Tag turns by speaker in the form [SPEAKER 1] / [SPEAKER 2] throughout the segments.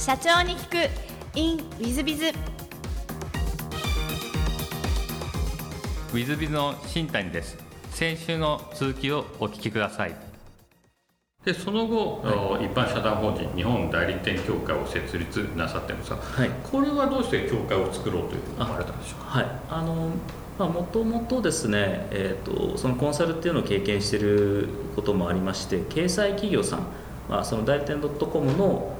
[SPEAKER 1] 社長に聞く。In ウィズビズ
[SPEAKER 2] ウィズビズの新谷です。先週の続きをお聞きください。でその後、はい、一般社団法人日本代理店協会を設立なさってるんですが、はい、これはどうして協会を作ろうというふうに思われたんでしょうか？
[SPEAKER 3] はい。あのもともとですね、えーと、そのコンサルっていうのを経験していることもありまして掲載企業さん、まあ、その代理店 .com の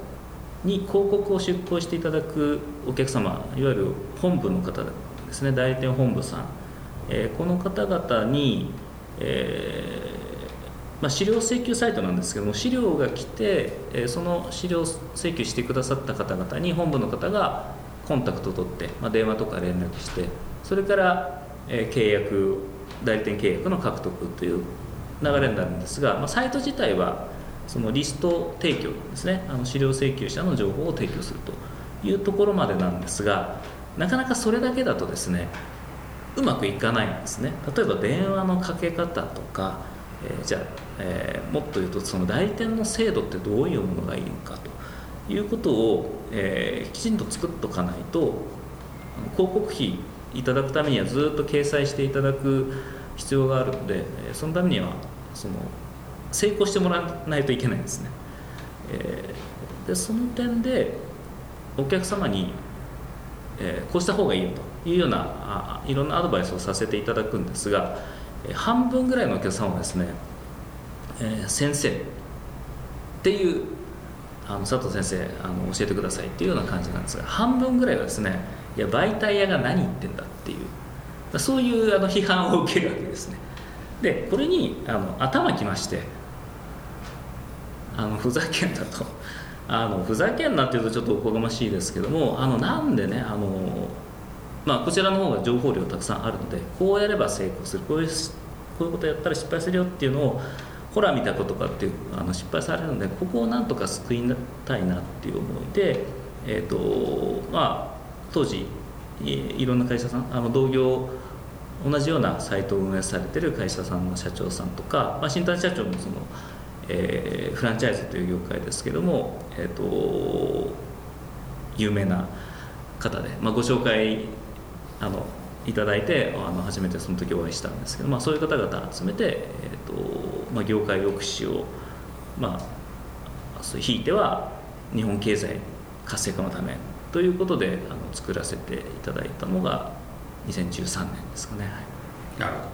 [SPEAKER 3] に広告を出稿していただくお客様いわゆる本部の方ですね代理店本部さん、えー、この方々に、えー、まあ、資料請求サイトなんですけども資料が来て、えー、その資料請求してくださった方々に本部の方がコンタクトを取って、まあ、電話とか連絡してそれから、え契約代理店契約の獲得という流れになるんですが、まあ、サイト自体はそのリスト提供ですね。あの資料請求者の情報を提供するというところまでなんですがなかなかそれだけだとですねうまくいかないんですね。例えば電話のかけ方とか、えー、じゃあ、えー、もっと言うとその代理店の制度ってどういうものがいいのかということを、えー、きちんと作っとかないと広告費いただくためにはずっと掲載していただく必要があるのでそのためにはその成功してもらわないといけないんですね、えー、でその点でお客様に、えー、こうした方がいいよというようなあいろんなアドバイスをさせていただくんですが、半分ぐらいのお客様はですね、えー、先生っていうあの佐藤先生あの教えてくださいっていうような感じなんですが半分ぐらいはですねいや媒体屋が何言ってんだっていうそういうあの批判を受けるわけですね。でこれにあの頭きましてあのふざけんなと。あのふざけんなっていうとちょっとおこがましいですけどもあのなんでねあの、まあ、こちらの方が情報量たくさんあるのでこうやれば成功する。こういうこういうことやったら失敗するよっていうのをほら見たことかっていうあの失敗されるのでここをなんとか救いたいなっていう思いで、えーとまあ、当時いろんな会社さんあの同業同じようなサイトを運営されてる会社さんの社長さんとか、まあ、新谷社長もそのえー、フランチャイズという業界ですけども、えーと、有名な方で、まあ、ご紹介あのいただいてあの初めてその時お会いしたんですけど、まあ、そういう方々集めて、えーとまあ、業界抑止を、まあ、引いては日本経済活性化のためということであの作らせていただいたのが2013年ですかね。はい。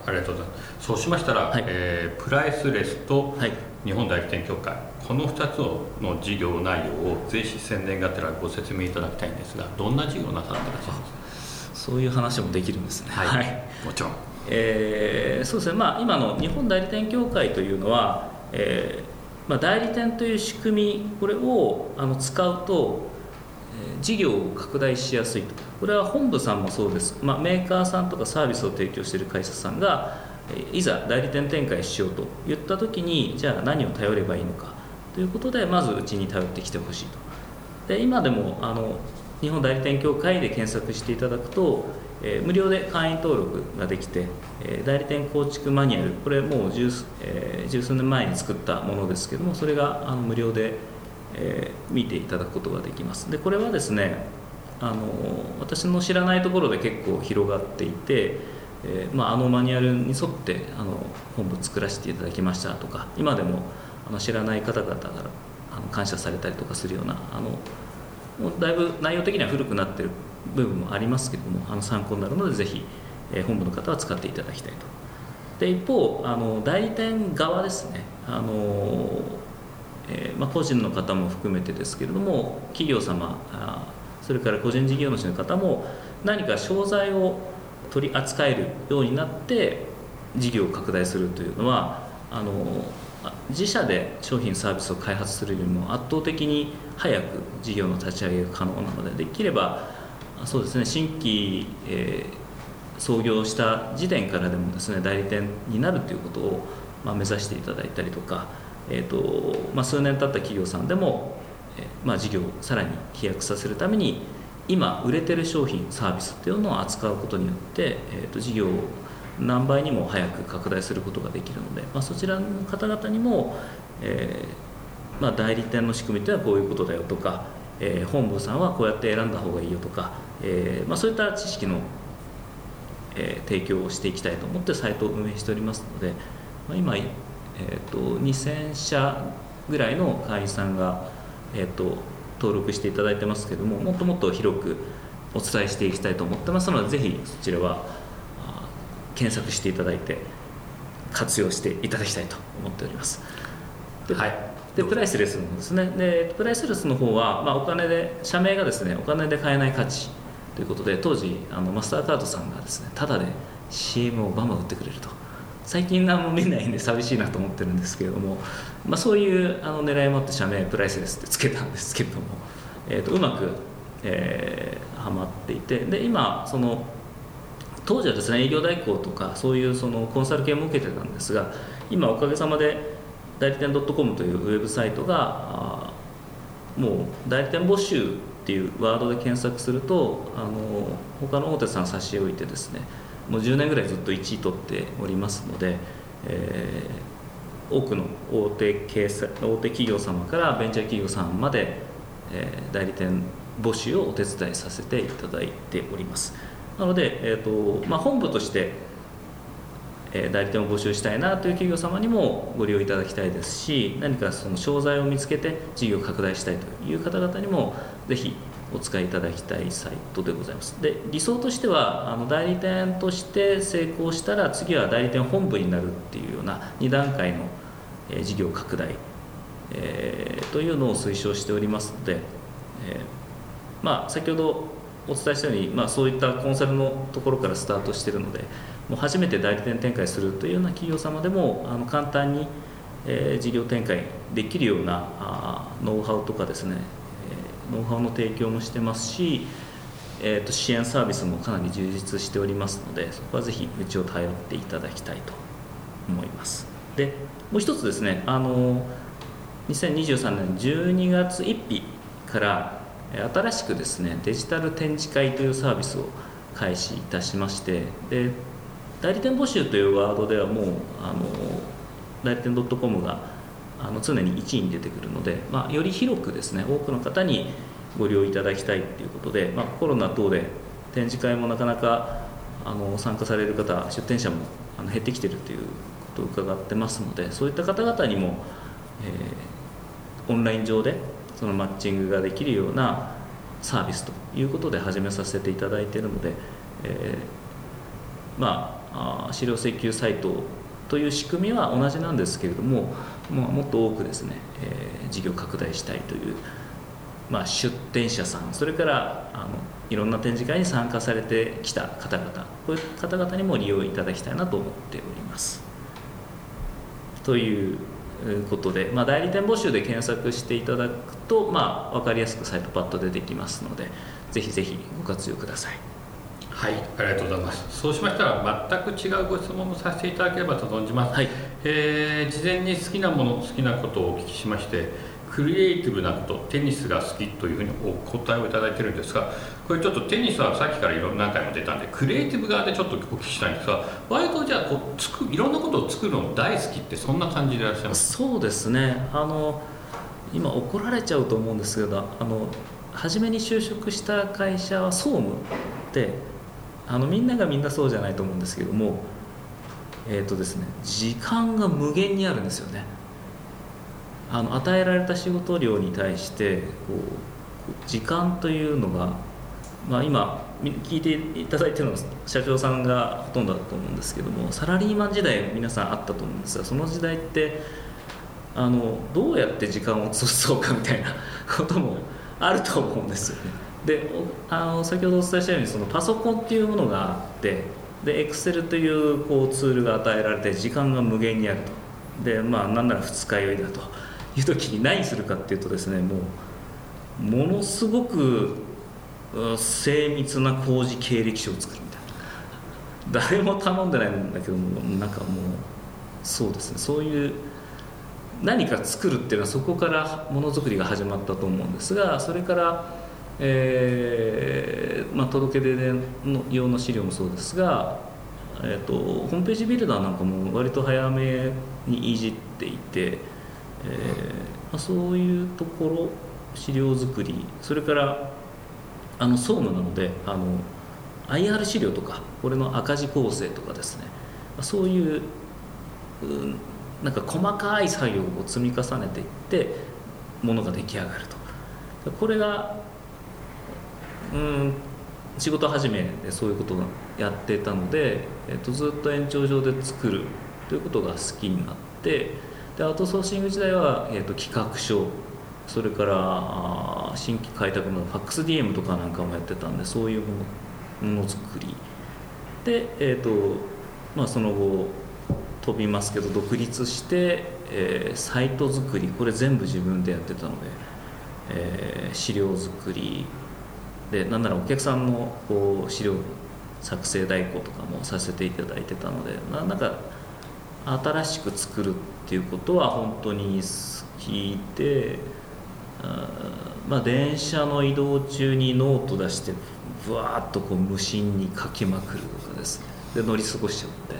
[SPEAKER 2] ありがとうございます。そうしましたら、はい、えー、プライスレスと日本代理店協会、はい、この2つの事業内容をぜひ宣伝がてらご説明いただきたいんですがどんな事業なさってらっしゃいます？
[SPEAKER 3] かそういう話もできるんですね。
[SPEAKER 2] はい、もちろん。
[SPEAKER 3] えー、そうですね。まあ今の日本代理店協会というのは、えーまあ、代理店という仕組みこれをあの使うと事業を拡大しやすいと。これは本部さんもそうです、まあ、メーカーさんとかサービスを提供している会社さんがいざ代理店展開しようと言った時にじゃあ何を頼ればいいのかということでまずうちに頼ってきてほしいと。で今でもあの日本代理店協会で検索していただくと、えー、無料で会員登録ができて、えー、代理店構築マニュアルこれもう十,、えー、十数年前に作ったものですけどもそれがあの無料でえー、見ていただくことができます。でこれはですねあの私の知らないところで結構広がっていて、えーまあ、あのマニュアルに沿ってあの本部作らせていただきましたとか今でもあの知らない方々からあの感謝されたりとかするようなあのもうだいぶ内容的には古くなってる部分もありますけどもあの参考になるのでぜひ、えー、本部の方は使っていただきたいと。で一方あの代理店側ですねあのえーまあ、個人の方も含めてですけれども企業様それから個人事業主の方も何か商材を取り扱えるようになって事業を拡大するというのはあの自社で商品サービスを開発するよりも圧倒的に早く事業の立ち上げが可能なのでできればそうですね新規、えー、創業した時点からでもですね代理店になるということを、まあ、目指していただいたりとかえーとまあ、数年経った企業さんでも、えーまあ、事業をさらに飛躍させるために今売れてる商品サービスっていうのを扱うことによって、えーと、事業を何倍にも早く拡大することができるので、まあ、そちらの方々にも、えーまあ、代理店の仕組みっていうのはこういうことだよとか、えー、本部さんはこうやって選んだ方がいいよとか、えーまあ、そういった知識の、え、提供をしていきたいと思ってサイトを運営しておりますので、まあ、今、えーと、2000社ぐらいの会員さんが、えーと、登録していただいてますけどももっともっと広くお伝えしていきたいと思ってますのでぜひそちらは検索していただいて活用していただきたいと思っております。
[SPEAKER 2] はい。
[SPEAKER 3] でプライスレスのですね。でプライスレスの方は、まあ、お金で社名がですねお金で買えない価値ということで当時あのマスターカードさんがですねただで CM をバンバン売ってくれると最近何も見ないんで寂しいなと思ってるんですけれども、まあ、そういうあの狙いもあって社名プライスレスってつけたんですけれども、えーと、うまく、えー、はまっていてで今その当時はですね営業代行とかそういうそのコンサル系も受けてたんですが今おかげさまで代理店 .com というウェブサイトがもう代理店募集っていうワードで検索するとあの他の大手さん差し置いてですねもう10年ぐらいずっと1位取っておりますので、えー、多くの大手大手企業様からベンチャー企業さんまで、えー、代理店募集をお手伝いさせていただいております。なので、えーとまあ、本部としてえ代理店を募集したいなという企業様にもご利用いただきたいですし何かその商材を見つけて事業を拡大したいという方々にもぜひお使いいただきたいサイトでございます。で理想としてはあの代理店として成功したら次は代理店本部になるっていうような2段階の、え事業拡大、えー、というのを推奨しておりますので、えー、まあ、先ほどお伝えしたように、まあ、そういったコンサルのところからスタートしてるのでもう初めて代理店展開するというような企業様でもあの簡単に、え、事業展開できるようなあノウハウとかですね、ノウハウの提供もしてますし、えーと、支援サービスもかなり充実しておりますのでそこはぜひうちを頼っていただきたいと思います。でもう一つですねあの2023年12月1日から新しくですねデジタル展示会というサービスを開始いたしましてで代理店募集というワードではもうあの代理店 .com があの常に1位に出てくるので、まあ、より広くですね多くの方にご利用いただきたいということで、まあ、コロナ等で展示会もなかなかあの参加される方出店者もあの減ってきてるということを伺ってますのでそういった方々にも、えー、オンライン上でそのマッチングができるようなサービスということで始めさせていただいているので、えー、まあ資料請求サイトという仕組みは同じなんですけれども、まあ、もっと多くですね、えー、事業拡大したいという、まあ、出店者さんそれからあのいろんな展示会に参加されてきた方々こういう方々にも利用いただきたいなと思っております。ということで、まあ、代理店募集で検索していただくと、まあ、分かりやすくサイトパッと出てきますのでぜひぜひご活用ください。
[SPEAKER 2] はいありがとうございますそうしましたら全く違うご質問もさせていただければと存じます、はい、えー、事前に好きなもの好きなことをお聞きしましてクリエイティブなことテニスが好きというふうにお答えをいただいてるんですがこれちょっとテニスはさっきからいろんな何回も出たんでクリエイティブ側でちょっとお聞きしたいんですが割とじゃあこうつくいろんなことを作るの大好きってそんな感じでいらっしゃいます？
[SPEAKER 3] そうですね。あの今怒られちゃうと思うんですけどあの初めに就職した会社は総務であのみんながみんなそうじゃないと思うんですけどもえ、ー、とですね時間が無限にあるんですよねあの与えられた仕事量に対してこう時間というのが、まあ、今聞いていただいてるのは社長さんがほとんどだと思うんですけどもサラリーマン時代皆さんあったと思うんですがその時代ってあのどうやって時間を潰そうかみたいな こともあると思うんですよね。であの先ほどお伝えしたようにそのパソコンっていうものがあってでエクセルというこうツールが与えられて時間が無限にあると。でまあなんなら二日酔いだと。いう時に何するかっていうとですねもうものすごく精密な工事経歴書を作るみたいな。誰も頼んでないんだけどもなんかもうそうですね。そういう何か作るっていうのはそこからものづくりが始まったと思うんですがそれからえーまあ、届け出の用の資料もそうですが、えーと、ホームページビルダーなんかも割と早めにいじっていて、えーまあ、そういうところ資料作りそれからあの総務なのであの IR 資料とかこれの赤字構成とかですね。そういううんなんか細かい作業を積み重ねていってものが出来上がると。これがうん。仕事始めでそういうことをやってたので、えっと、ずっと延長上で作るということが好きになってでアウトソーシング時代は、えっと、企画書それからあ新規開拓の FAXDM とかなんかもやってたんでそういうものものづくり。で、えっとまあ、その後飛びますけど独立して、えー、サイト作りこれ全部自分でやってたので、えー、資料作りでなんならお客さんのこう資料作成代行とかもさせていただいてたのでなんか新しく作るっていうことは本当に好きであまあ電車の移動中にノート出してぶわーっとこう無心に書きまくるとかですね。で乗り過ごしちゃって。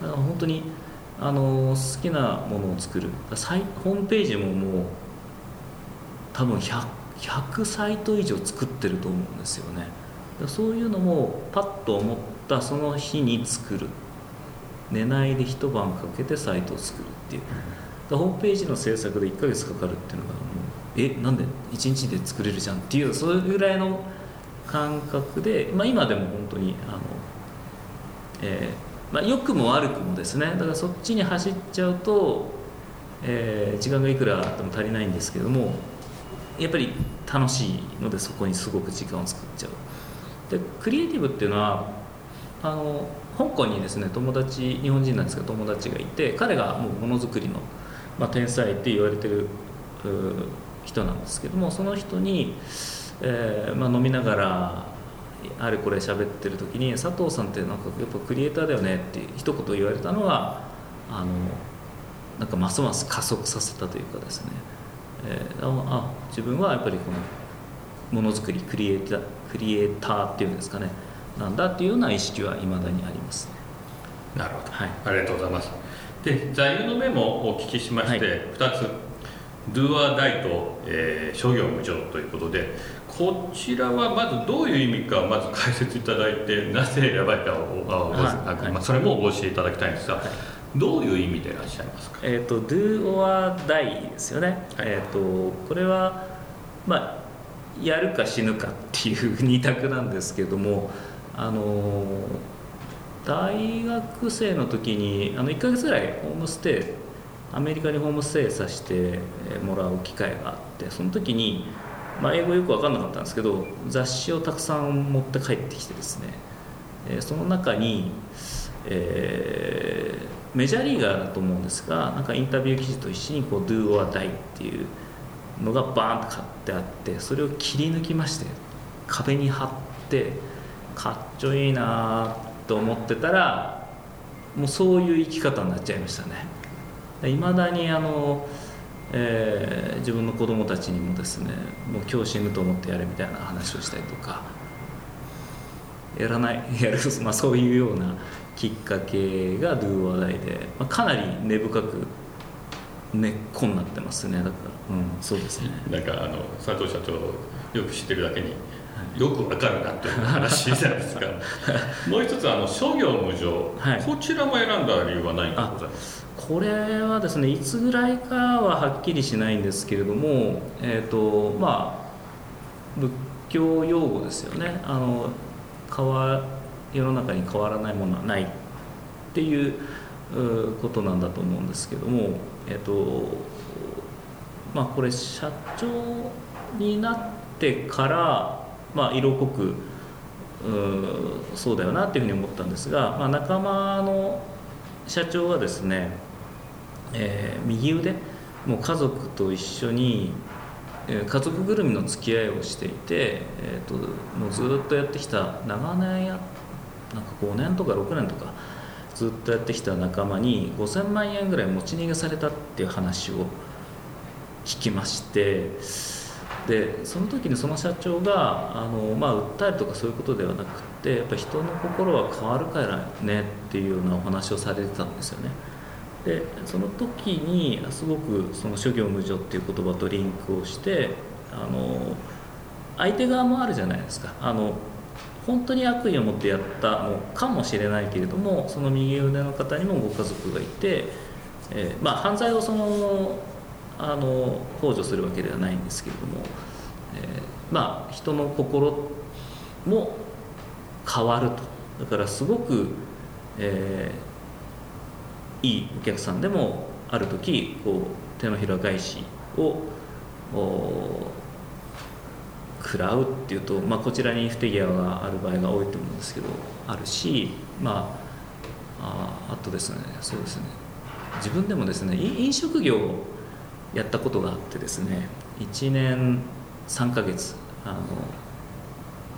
[SPEAKER 3] だから本当にあの好きなものを作る。ホームページももう多分100 100サイト以上作ってると思うんですよね。そういうのもパッと思ったその日に作る。寝ないで一晩かけてサイトを作るっていう。ホームページの制作で1ヶ月かかるっていうのがもうえなんで1日で作れるじゃんっていうそういうぐらいの感覚で、まあ、今でも本当にあの、えーまあ、良くも悪くもですね。だからそっちに走っちゃうと、えー、時間がいくらあっても足りないんですけどもやっぱり楽しいのでそこにすごく時間を作っちゃう。でクリエイティブっていうのはあの香港にですね友達日本人なんですけど友達がいて彼がもうものづくりの、まあ、天才って言われてる人なんですけどもその人に、えーまあ、飲みながらあれこれ喋ってる時に「佐藤さんってなんかやっぱクリエイターだよね」って一言言われたのがあのなんかますます加速させたというかですね。えー、あ自分はやっぱりこのものづくりクリエイタークリエイターっていうんですかね。なんだっていうような意識はいまだにあります、ね、
[SPEAKER 2] なるほど、はい、ありがとうございます。で座右の銘もお聞きしまして、はい、2つ「Do or Die と」えー「諸行無常」ということでこちらはまずどういう意味かまず解説いただいてなぜ選ばれたかを、はい、まあ、それもお教えいただきたいんですが、はいどういう意味でいらっしゃいますか？
[SPEAKER 3] えっ、ー、と do or die ですよね、はい、えっ、ー、とこれはまあやるか死ぬかっていう二択なんですけどもあの大学生の時にあの1か月ぐらいホームステイアメリカにホームステイさせてもらう機会があってその時に、まあ、英語よく分かんなかったんですけど雑誌をたくさん持って帰ってきてですね。その中に、えーメジャーリーガーだと思うんですがなんかインタビュー記事と一緒にこう「Do or Die」っていうのがバーンと買ってあってそれを切り抜きまして壁に貼ってかっちょいいなと思ってたらもうそういう生き方になっちゃいましたね。いまだにあの、えー、自分の子供たちにもですねもう今日死ぬと思ってやれみたいな話をしたりとかやらないやる、まあ、そういうようなきっかけが Do or Die で、まあ、かなり根深く根っこになってますねだから、うん、そうですね。
[SPEAKER 2] なんかあの佐藤社長よく知ってるだけによくわかるなっていう話なんですが もう一つあの諸行無常、はい、こちらも選んだ理由は何かございます？
[SPEAKER 3] これはですねいつぐらいかははっきりしないんですけれどもえっ、ー、とまあ仏教用語ですよね。あの変わ世の中に変わらないものはないっていうことなんだと思うんですけども、えっとまあ、これ社長になってから、まあ、色濃くうそうだよなっていうふうに思ったんですが、まあ、仲間の社長はですね、えー、右腕もう家族と一緒に家族ぐるみの付き合いをしていて、えーと、もうずっとやってきた長年やっなんか5年とか6年とかずっとやってきた仲間に5000万円ぐらい持ち逃げされたっていう話を聞きましてでその時にその社長があの、まあ、訴えるとかそういうことではなくてやっぱ人の心は変わるからねっていうようなお話をされてたんですよね。でその時にすごくその諸行無常っていう言葉とリンクをしてあの相手側もあるじゃないですかあの本当に悪意を持ってやったのかもしれないけれどもその右腕の方にもご家族がいて、えーまあ、犯罪をそのあの幇助するわけではないんですけれども、えーまあ、人の心も変わると。だからすごく、えーいいお客さんでもある時こう手のひら返しを食らうっていうと、まあ、こちらに不手際がある場合が多いと思うんですけどあるし、まあ、あとですねそうですね。自分でもですね飲食業をやったことがあってですね1年3ヶ月あの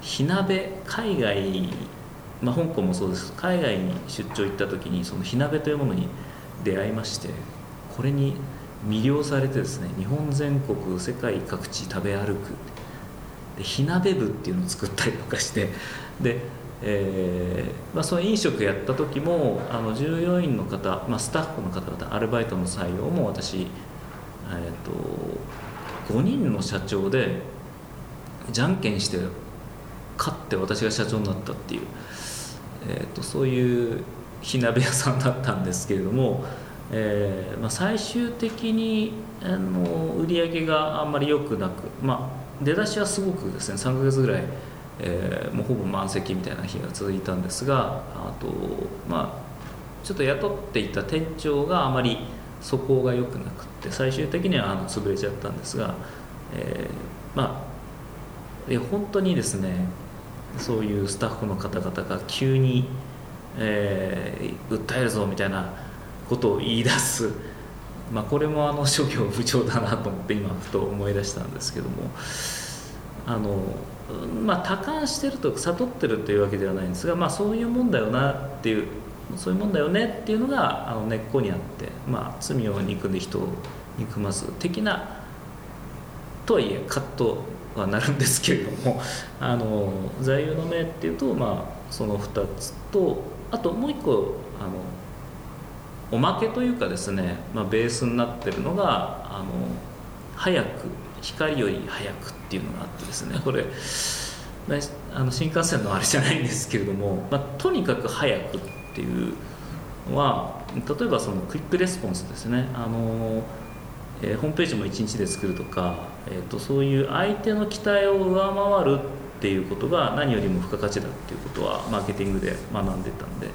[SPEAKER 3] 火鍋海外、まあ、香港もそうです。海外に出張行った時にその火鍋というものに出会いましてこれに魅了されてですね日本全国世界各地食べ歩くで火鍋部っていうのを作ったりとかしてで、えーまあ、その飲食やった時もあの従業員の方、まあ、スタッフの方々アルバイトの採用も私、えー、と5人の社長でじゃんけんして勝って私が社長になったっていう、えー、とそういう火鍋屋さんだったんですけれども、えーまあ、最終的にあの売り上げがあんまり良くなく、まあ、出だしはすごくですね3ヶ月ぐらい、えーもうほぼ満席みたいな日が続いたんですがあとまあちょっと雇っていた店長があまり素行が良くなくって最終的にはあの潰れちゃったんですが、えーまあいや本当にですねそういうスタッフの方々が急に、えー訴えるぞみたいなことを言い出す、まあ、これもあの諸行不調だなと思って今ふと思い出したんですけども。あのまあ多感してると悟ってるというわけではないんですが、まあ、そういうもんだよなっていうそういうもんだよねっていうのがあの根っこにあって、まあ、罪を憎んで人を憎まず的なとはいえカットはなるんですけれども あの座右の銘っていうと、まあ、その2つとあともう一個あのおまけというかですね、まあ、ベースになってるのがあの早く光より早くっていうのがあってですねこれあの新幹線のあれじゃないんですけれども、まあ、とにかく早くっていうのは例えばそのクイックレスポンスですねあの、えーホームページも1日で作るとか、えー、とそういう相手の期待を上回るっていうことが何よりも付加価値だっていうことはマーケティングで学んでたんで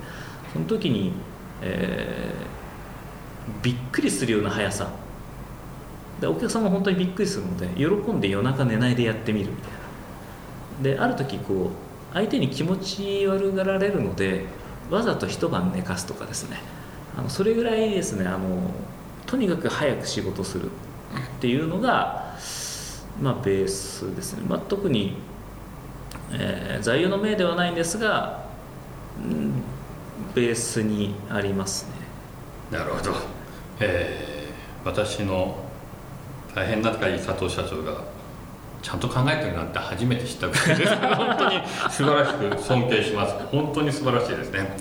[SPEAKER 3] その時に、えーびっくりするような速さ。でお客さんも本当にびっくりするので喜んで夜中寝ないでやってみるみたいな。である時こう相手に気持ち悪がられるのでわざと一晩寝かすとかですね。あのそれぐらいですねあのとにかく早く仕事するっていうのが、まあ、ベースですね、まあ、特に、えー座右の銘ではないんですが、うんベースにありますね。
[SPEAKER 2] なるほど、えー私の大変仲いい佐藤社長がちゃんと考えてるなんて初めて知ったぐらいです。本当に素晴らしく尊敬します。本当に素晴らしいですね、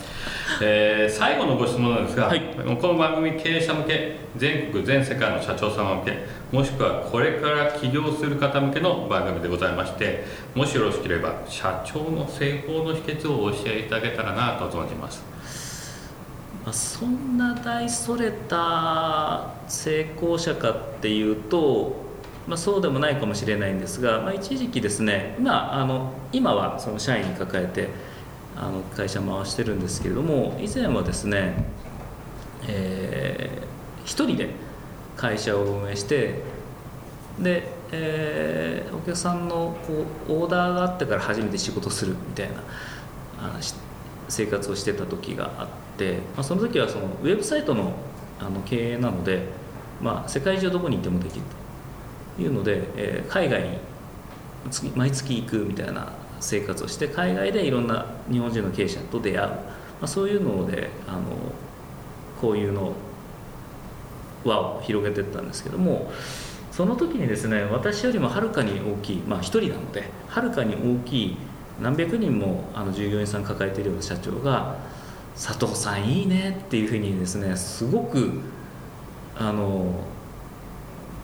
[SPEAKER 2] えー最後のご質問なんですが、
[SPEAKER 3] はい。
[SPEAKER 2] この番組経営者向け全国全世界の社長様向けもしくはこれから起業する方向けの番組でございましてもしよろしければ社長の成功の秘訣をお教えいただけたらなと存じます
[SPEAKER 3] まあ、そんな大それた成功者かっていうと、まあ、そうでもないかもしれないんですが、まあ、一時期ですね、まあ、あの今はその社員に抱えてあの会社回してるんですけれども以前はですね、えー一人で会社を運営してで、えーお客さんのこうオーダーがあってから初めて仕事するみたいなあ生活をしてた時があって、まあ、その時はそのウェブサイトのあの経営なので、まあ、世界中どこに行ってもできるというので、えー海外に毎月行くみたいな生活をして海外でいろんな日本人の経営者と出会う、まあ、そういうのであのこういうの輪を広げてったんですけどもその時にですね私よりもはるかに大きいまあ一人なのではるかに大きい何百人もあの従業員さん抱えているような社長が「佐藤さんいいね」っていうふうにですねすごくあの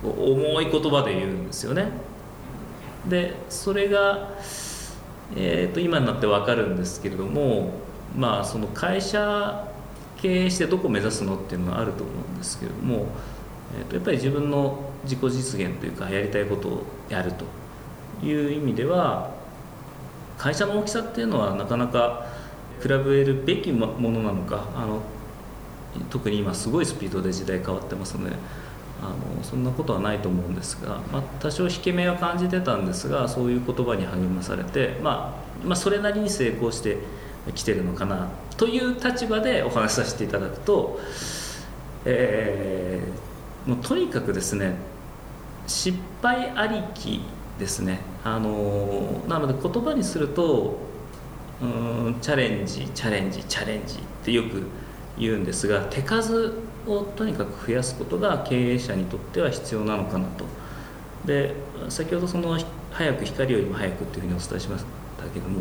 [SPEAKER 3] 重い言葉で言うんですよね。でそれが、えー、と今になって分かるんですけれどもまあその会社経営してどこを目指すのっていうのはあると思うんですけれども、えー、とやっぱり自分の自己実現というかやりたいことをやるという意味では会社の大きさっていうのはなかなか比べるべきものなのかあの特に今すごいスピードで時代変わってますのであのそんなことはないと思うんですが、まあ、多少引け目は感じてたんですがそういう言葉に励まされて、まあ、まあそれなりに成功してきてるのかなという立場でお話しさせていただくと、えー、もうとにかくですね失敗ありきですね。あのなので言葉にするとうんチャレンジチャレンジチャレンジってよく言うんですが手数をとにかく増やすことが経営者にとっては必要なのかなと。で先ほどその早く光よりも早くっていうふうにお伝えしましたけども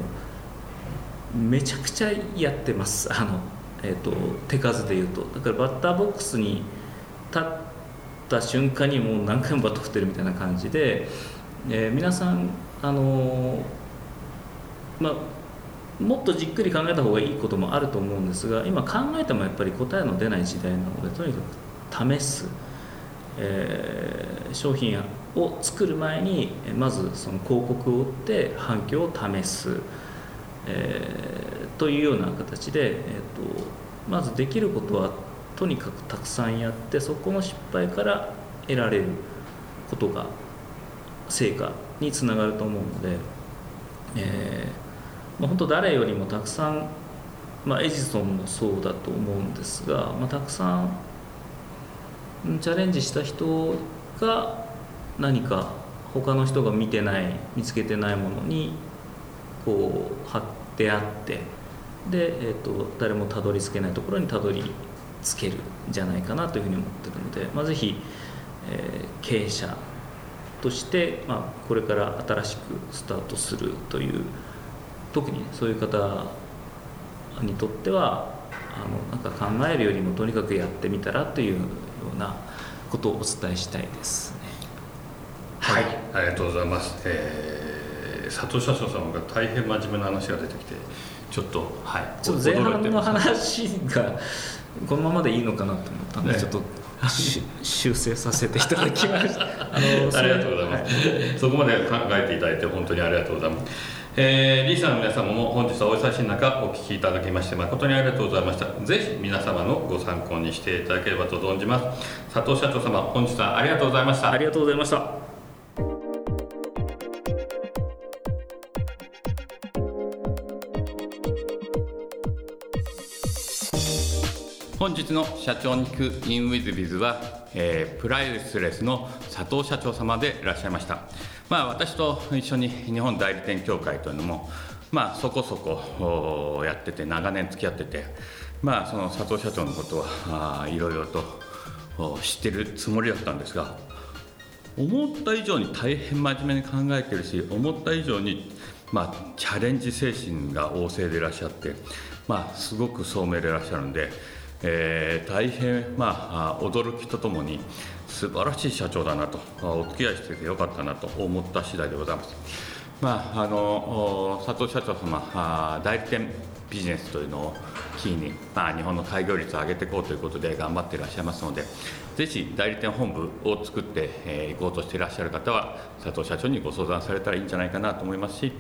[SPEAKER 3] めちゃくちゃやってます。あの、えーと、手数でいうと。だからバッターボックスに立った瞬間にもう何回もバット振ってるみたいな感じで、えー、皆さんあのまあもっとじっくり考えた方がいいこともあると思うんですが今考えてもやっぱり答えの出ない時代なのでとにかく試す、えー、商品を作る前にまずその広告を打って反響を試す、えー、というような形で、えーと、まずできることはとにかくたくさんやってそこの失敗から得られることが成果につながると思うので、えーまあ、本当誰よりもたくさん、まあ、エジソンもそうだと思うんですが、まあ、たくさんチャレンジした人が何か他の人が見てない見つけてないものにこう貼ってあってで、えーと、誰もたどり着けないところにたどり着けるんじゃないかなというふうに思ってるので、まあ、ぜひ、えー、経営者として、まあ、これから新しくスタートするという特にそういう方にとってはあのなんか考えるよりもとにかくやってみたらというようなことをお伝えしたいですね。
[SPEAKER 2] はい、ありがとうございます。えー、佐藤社長様が大変真面目な話が出てきて、ちょっとはい
[SPEAKER 3] ちょっと前半の話がこのままでいいのかなと思ったんで、ね、ちょっと修正させていただきました。
[SPEAKER 2] あのありがとうございます、はい、そこまで考えていただいて本当にありがとうございます。えー、リーサーの皆様も本日はお忙しい中お聞きいただきまして誠にありがとうございました。ぜひ皆様のご参考にしていただければと存じます。佐藤社長様本日はありがとうございました。
[SPEAKER 3] ありがとうございました
[SPEAKER 2] 本日の社長に聞く in with biz は、えー、プライスレスの佐藤社長様でいらっしゃいました。まあ、私と一緒に日本代理店協会というのも、まあ、そこそこやってて長年付き合ってて、まあ、その佐藤社長のことはいろいろと知ってるつもりだったんですが思った以上に大変真面目に考えてるし思った以上に、まあ、チャレンジ精神が旺盛でいらっしゃって、まあ、すごく聡明でいらっしゃるんで、えー、大変、まあ、驚きとともに素晴らしい社長だなとお付き合いしててよかったなと思った次第でございます。まあ、あの佐藤社長様代理店ビジネスというのをキーに、まあ、日本の開業率を上げていこうということで頑張っていらっしゃいますのでぜひ代理店本部を作ってい、えー、こうとしていらっしゃる方は佐藤社長にご相談されたらいいんじゃないかなと思いますし、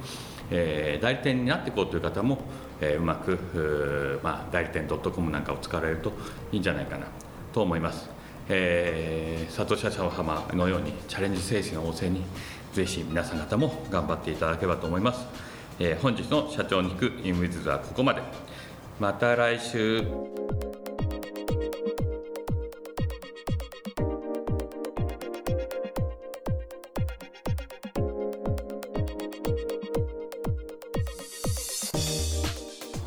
[SPEAKER 2] えー、代理店になっていこうという方も、えー、うまくまあ、代理店 .com なんかを使われるといいんじゃないかなと思います。えー、佐藤社長浜のようにチャレンジ精神旺盛にぜひ皆さん方も頑張っていただければと思います、えー、本日の社長に行くインウィズはここまで。また来週。